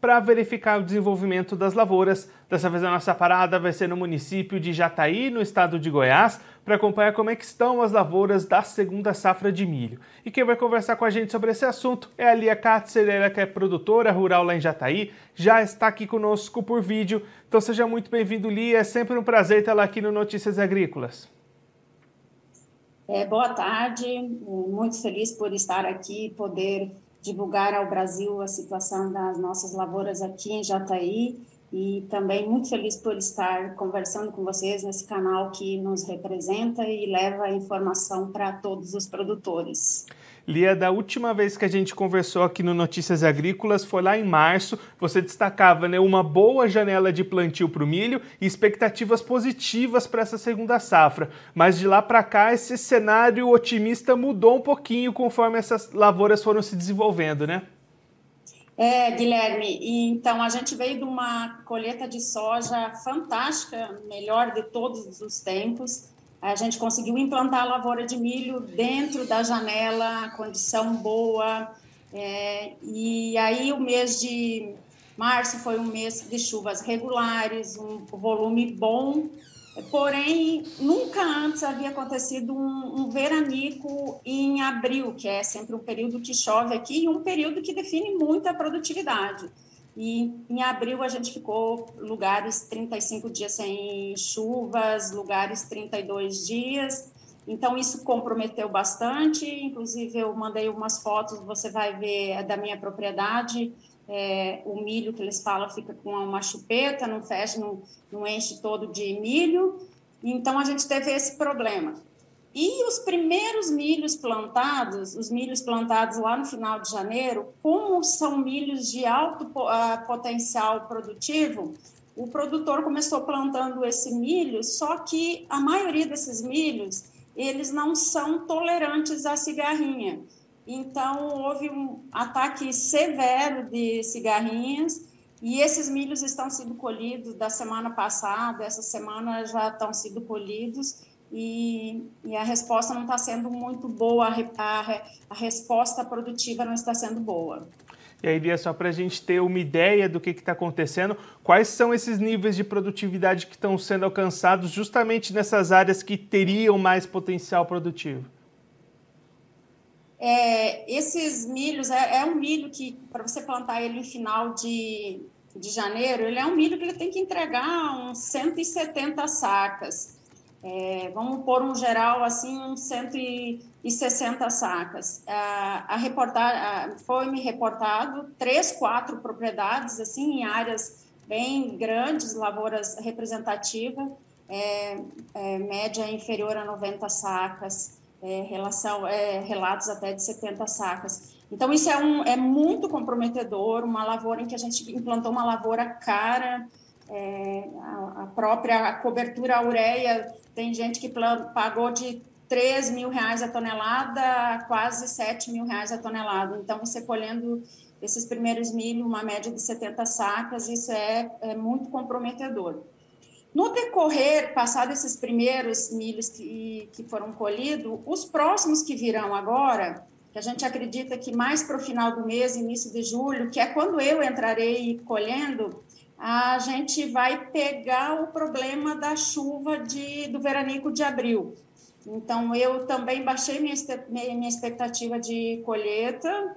para verificar o desenvolvimento das lavouras. Dessa vez a nossa parada vai ser no município de Jataí, no estado de Goiás, para acompanhar como é que estão as lavouras da segunda safra de milho. E quem vai conversar com a gente sobre esse assunto é a Lia Katzer, ela que é produtora rural lá em Jataí, já está aqui conosco por vídeo. Então seja muito bem-vindo, Lia, é sempre um prazer tê-la aqui no Notícias Agrícolas. É, boa tarde, muito feliz por estar aqui e poder divulgar ao Brasil a situação das nossas lavouras aqui em Jataí e também muito feliz por estar conversando com vocês nesse canal que nos representa e leva a informação para todos os produtores. Lia, da última vez que a gente conversou aqui no Notícias Agrícolas foi lá em março. Você destacava né, uma boa janela de plantio para o milho e expectativas positivas para essa segunda safra. Mas de lá para cá, esse cenário otimista mudou um pouquinho conforme essas lavouras foram se desenvolvendo, né? É, Guilherme, então a gente veio de uma colheita de soja fantástica, melhor de todos os tempos a gente conseguiu implantar a lavoura de milho dentro da janela, condição boa. É, e aí o mês de março foi um mês de chuvas regulares, um volume bom. Porém, nunca antes havia acontecido um, um veranico em abril, que é sempre um período que chove aqui e um período que define muito a produtividade. E em abril a gente ficou lugares 35 dias sem chuvas, lugares 32 dias. Então isso comprometeu bastante. Inclusive eu mandei umas fotos, você vai ver é da minha propriedade. É, o milho que eles falam fica com uma chupeta, não fecha, não, não enche todo de milho. Então a gente teve esse problema. E os primeiros milhos plantados, os milhos plantados lá no final de janeiro, como são milhos de alto uh, potencial produtivo, o produtor começou plantando esse milho, só que a maioria desses milhos, eles não são tolerantes à cigarrinha. Então, houve um ataque severo de cigarrinhas e esses milhos estão sendo colhidos da semana passada, essa semana já estão sendo colhidos e, e a resposta não está sendo muito boa, a, a resposta produtiva não está sendo boa. E aí, Lia, só para a gente ter uma ideia do que está acontecendo, quais são esses níveis de produtividade que estão sendo alcançados justamente nessas áreas que teriam mais potencial produtivo? É, esses milhos, é, é um milho que, para você plantar ele em final de, de janeiro, ele é um milho que ele tem que entregar uns 170 sacas. É, vamos pôr um geral assim, uns 160 sacas. A, a reportar, foi-me reportado três, quatro propriedades assim em áreas bem grandes, lavouras representativas, é, é, média inferior a 90 sacas, é, relação, é, relatos até de 70 sacas. Então, isso é, um, é muito comprometedor, uma lavoura em que a gente implantou uma lavoura cara, é, a, a, própria cobertura ureia, tem gente que pagou de 3 mil reais a tonelada a quase 7 mil reais a tonelada. Então, você colhendo esses primeiros milho, uma média de 70 sacas, isso é, é muito comprometedor. No decorrer, passado esses primeiros milhos que, que foram colhidos, os próximos que virão agora, que a gente acredita que mais para o final do mês, início de julho, que é quando eu entrarei colhendo, a gente vai pegar o problema da chuva de, do veranico de abril. Então, eu também baixei minha, minha expectativa de colheita.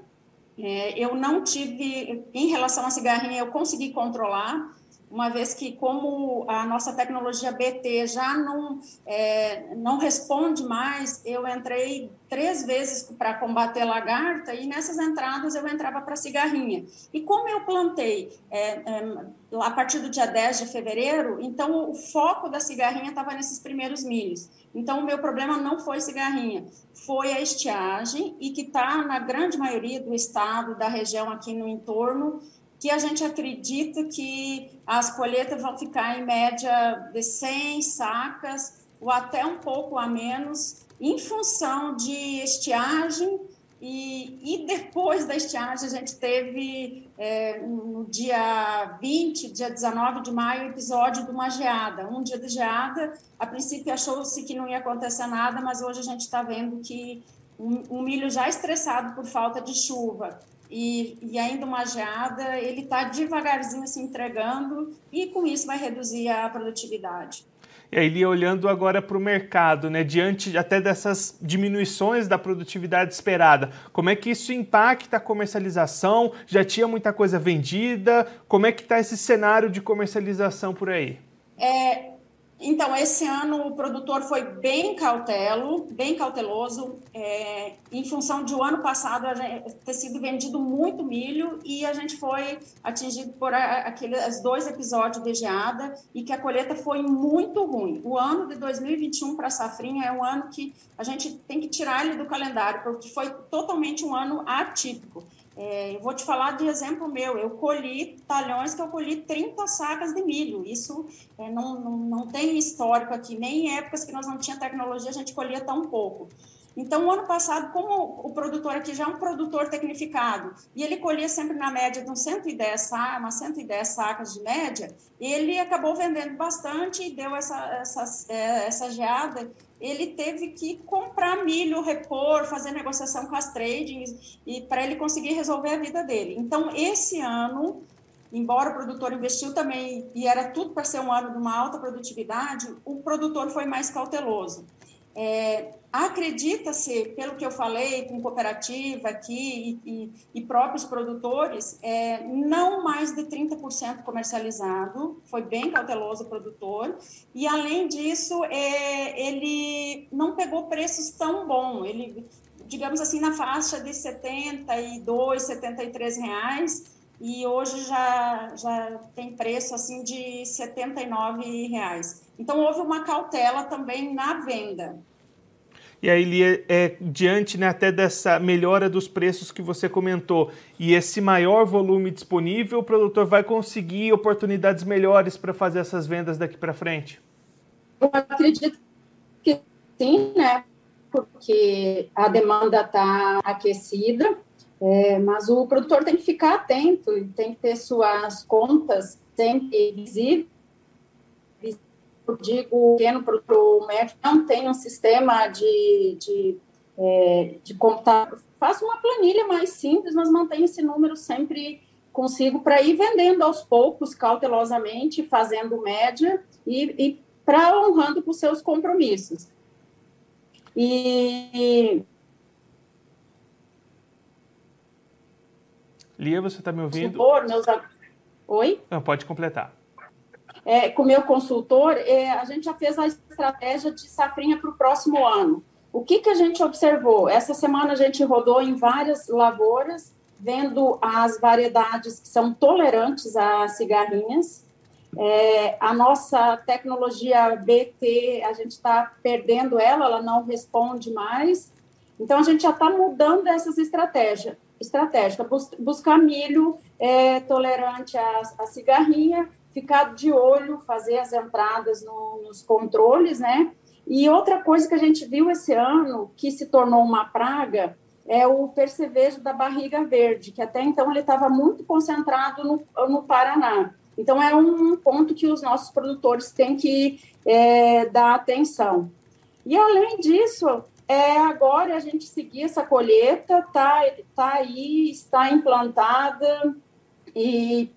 É, eu não tive, em relação à cigarrinha, eu consegui controlar, uma vez que, como a nossa tecnologia BT já não, é, não responde mais, eu entrei três vezes para combater lagarta e nessas entradas eu entrava para cigarrinha. E como eu plantei é, é, a partir do dia 10 de fevereiro, então o foco da cigarrinha estava nesses primeiros milhos. Então o meu problema não foi cigarrinha, foi a estiagem e que está na grande maioria do estado, da região aqui no entorno, que a gente acredita que as colheitas vão ficar em média de 100 sacas ou até um pouco a menos, em função de estiagem E, e, depois da estiagem, a gente teve, é, no dia 20, dia 19 de maio, o episódio de uma geada. Um dia de geada, a princípio achou-se que não ia acontecer nada, mas hoje a gente está vendo que um, um, milho já estressado por falta de chuva e, e ainda uma geada, ele está devagarzinho se entregando e com isso vai reduzir a produtividade. E aí, olhando agora para o mercado, né, diante até dessas diminuições da produtividade esperada, como é que isso impacta a comercialização? Já tinha muita coisa vendida? Como é que está esse cenário de comercialização por aí? É, então, esse ano o produtor foi bem cautelo, bem cauteloso, é, em função de o ano passado ter sido vendido muito milho e a gente foi atingido por aqueles dois episódios de geada e que a colheita foi muito ruim. O ano de 2021 para a safrinha é um ano que a gente tem que tirar ele do calendário, porque foi totalmente um ano atípico. É, eu vou te falar de exemplo meu. Eu colhi talhões que eu colhi 30 sacas de milho. Isso é, não, não, não tem histórico aqui, nem em épocas que nós não tinha tecnologia, a gente colhia tão pouco. Então, o ano passado, como o produtor aqui já é um produtor tecnificado, e ele colhia sempre na média de uns 110 sacas, umas 110 sacas de média, ele acabou vendendo bastante e deu essa, essa, é, essa geada ele teve que comprar milho, repor, fazer negociação com as tradings e para ele conseguir resolver a vida dele. Então, esse ano, embora o produtor investiu também e era tudo para ser um ano de uma alta produtividade, o produtor foi mais cauteloso. É, Acredita-se, pelo que eu falei com cooperativa aqui e, e, e próprios produtores, é, não mais de 30% comercializado, foi bem cauteloso o produtor, e além disso, é, ele não pegou preços tão bons, ele, digamos assim, na faixa de 72, 73 reais, e hoje já, já tem preço assim de 79 reais. Então houve uma cautela também na venda. E aí, Lia, é, diante né, até dessa melhora dos preços que você comentou e esse maior volume disponível, o produtor vai conseguir oportunidades melhores para fazer essas vendas daqui para frente? Eu acredito que sim, né? Porque a demanda está aquecida, é, mas o produtor tem que ficar atento e tem que ter suas contas sempre visíveis eu digo pequeno para o médico não tem um sistema de, de, é, de computar. Faça uma planilha mais simples, mas mantenha esse número sempre consigo para ir vendendo aos poucos, cautelosamente, fazendo média e, e para honrando com seus compromissos. E. Lia, você está me ouvindo? Supor, meus... Oi? Não, pode completar é, com o meu consultor, é, a gente já fez a estratégia de safrinha para o próximo ano. O que, que a gente observou? Essa semana a gente rodou em várias lavouras, vendo as variedades que são tolerantes a cigarrinhas. É, a nossa tecnologia BT, a gente está perdendo ela, ela não responde mais. Então, a gente já está mudando essas estratégias. Estratégica, bus buscar milho é, tolerante à, à cigarrinha ficar de olho, fazer as entradas no, nos controles, né? E outra coisa que a gente viu esse ano, que se tornou uma praga, é o percevejo da barriga verde, que até então ele estava muito concentrado no, no Paraná. Então, é um ponto que os nossos produtores têm que é, dar atenção. E, além disso, é agora a gente seguir essa colheita, tá, tá aí, está implantada, e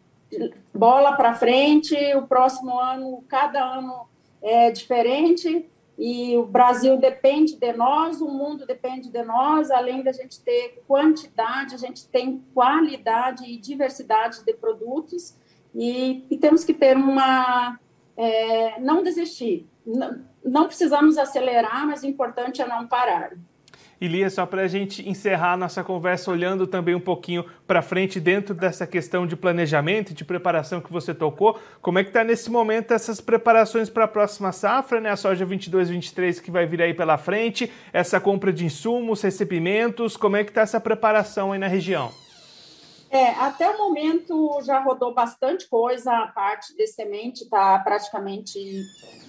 bola para frente, o próximo ano, cada ano é diferente, e o Brasil depende de nós, o mundo depende de nós, além da gente ter quantidade, a gente tem qualidade e diversidade de produtos, e, e temos que ter uma. É, não desistir. Não, não precisamos acelerar, mas o importante é não parar. E Lia, só para a gente encerrar nossa conversa olhando também um pouquinho para frente dentro dessa questão de planejamento e de preparação que você tocou, como é que está nesse momento essas preparações para a próxima safra, né? A soja 22, 23 que vai vir aí pela frente, essa compra de insumos, recebimentos, como é que está essa preparação aí na região? É, até o momento já rodou bastante coisa, a parte de semente está praticamente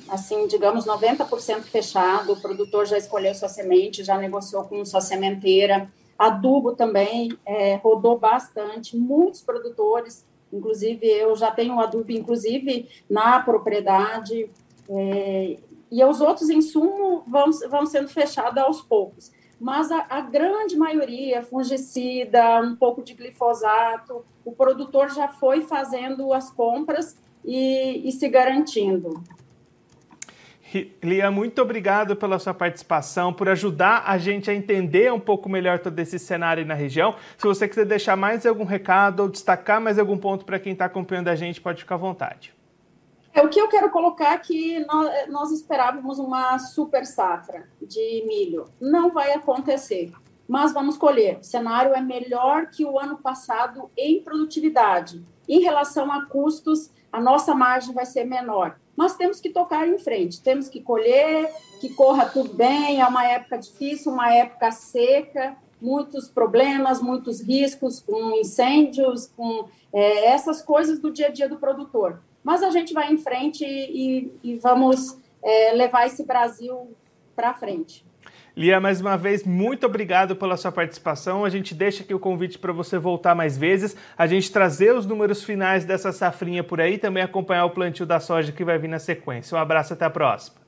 assim, digamos, 90% fechado, o produtor já escolheu sua semente, já negociou com sua sementeira, Adubo também é, rodou bastante, muitos produtores, inclusive eu já tenho adubo, inclusive na propriedade, é, e os outros insumos vão, vão sendo fechados aos poucos. Mas a, a, grande maioria, fungicida, um pouco de glifosato, o produtor já foi fazendo as compras e, e se garantindo. Lia, muito obrigado pela sua participação, por ajudar a gente a entender um pouco melhor todo esse cenário na região. Se você quiser deixar mais algum recado ou destacar mais algum ponto para quem está acompanhando a gente, pode ficar à vontade. É, o que eu quero colocar é que nós, nós esperávamos uma super safra de milho. Não vai acontecer, mas vamos colher. O cenário é melhor que o ano passado em produtividade. Em relação a custos, a nossa margem vai ser menor nós temos que tocar em frente, temos que colher, que corra tudo bem, é uma época difícil, uma época seca, muitos problemas, muitos riscos com incêndios, com é, essas coisas do dia a dia do produtor. Mas a gente vai em frente e, e vamos é, levar esse Brasil para frente. Lia, mais uma vez, muito obrigado pela sua participação. A gente deixa aqui o convite para você voltar mais vezes, a gente trazer os números finais dessa safrinha por aí, também acompanhar o plantio da soja que vai vir na sequência. Um abraço, até a próxima.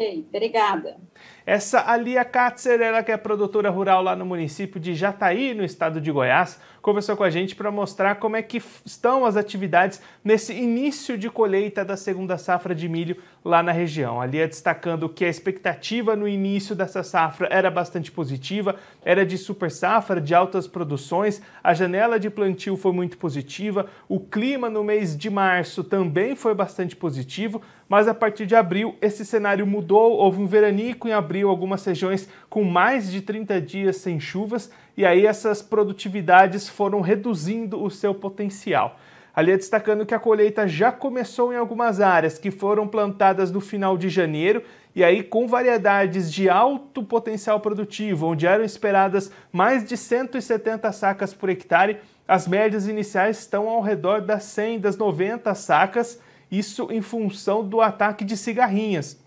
Ok, obrigada. Essa Alia Katzer, ela que é produtora rural lá no município de Jataí, no estado de Goiás, conversou com a gente para mostrar como é que estão as atividades nesse início de colheita da segunda safra de milho lá na região. Ali é destacando que a expectativa no início dessa safra era bastante positiva, era de super safra, de altas produções, a janela de plantio foi muito positiva, o clima no mês de março também foi bastante positivo, mas a partir de abril esse cenário mudou, houve um veranico em abril, algumas regiões com mais de 30 dias sem chuvas, e aí essas produtividades foram reduzindo o seu potencial. Ali é destacando que a colheita já começou em algumas áreas que foram plantadas no final de janeiro e aí com variedades de alto potencial produtivo, onde eram esperadas mais de 170 sacas por hectare, as médias iniciais estão ao redor das 100, das 90 sacas, isso em função do ataque de cigarrinhas,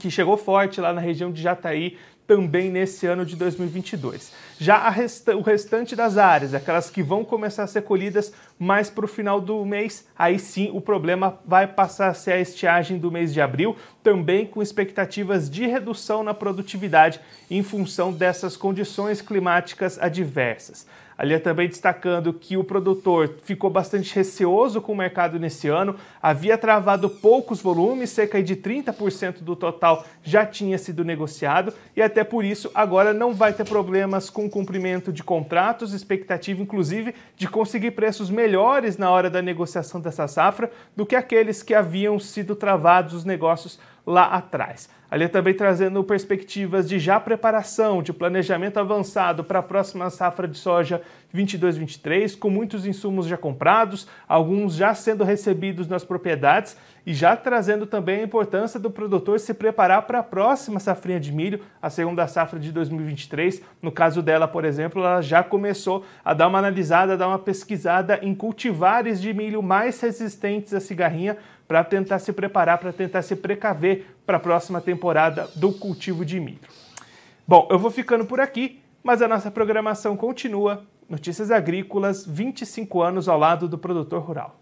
que chegou forte lá na região de Jataí também nesse ano de 2022. Já resta o restante das áreas, aquelas que vão começar a ser colhidas mais para o final do mês, aí sim o problema vai passar a ser a estiagem do mês de abril, também com expectativas de redução na produtividade em função dessas condições climáticas adversas. Ali é também destacando que o produtor ficou bastante receoso com o mercado nesse ano, havia travado poucos volumes, cerca de 30% do total já tinha sido negociado e até por isso agora não vai ter problemas com o cumprimento de contratos, expectativa inclusive de conseguir preços melhores na hora da negociação dessa safra do que aqueles que haviam sido travados os negócios lá atrás. Ali também trazendo perspectivas de já preparação, de planejamento avançado para a próxima safra de soja 22-23, com muitos insumos já comprados, alguns já sendo recebidos nas propriedades e já trazendo também a importância do produtor se preparar para a próxima safrinha de milho, a segunda safra de 2023. No caso dela, por exemplo, ela já começou a dar uma analisada, a dar uma pesquisada em cultivares de milho mais resistentes à cigarrinha para tentar se preparar, para tentar se precaver para a próxima temporada do cultivo de milho. Bom, eu vou ficando por aqui, mas a nossa programação continua. Notícias Agrícolas, 25 anos ao lado do produtor rural.